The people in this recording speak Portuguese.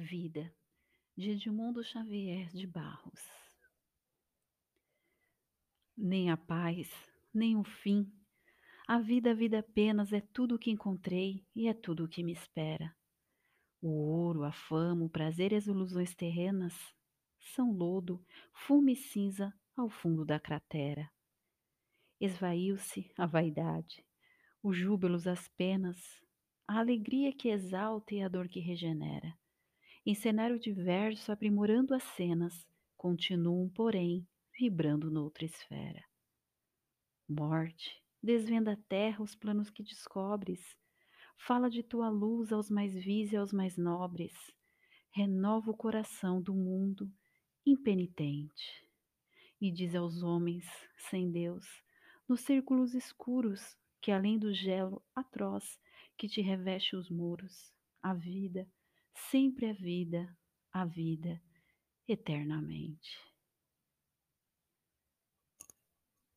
Vida, de Edmundo Xavier de Barros. Nem a paz, nem o fim. A vida, a vida apenas é tudo o que encontrei e é tudo o que me espera. O ouro, a fama, o prazer e as ilusões terrenas são lodo, fumo e cinza ao fundo da cratera. Esvaiu-se a vaidade, os júbilos, as penas, a alegria que exalta e a dor que regenera em cenário diverso, aprimorando as cenas, continuam, porém, vibrando noutra esfera. Morte, desvenda a terra os planos que descobres, fala de tua luz aos mais vis e aos mais nobres, renova o coração do mundo impenitente, e diz aos homens sem Deus, nos círculos escuros, que além do gelo atroz que te reveste os muros, a vida, sempre a vida, a vida eternamente.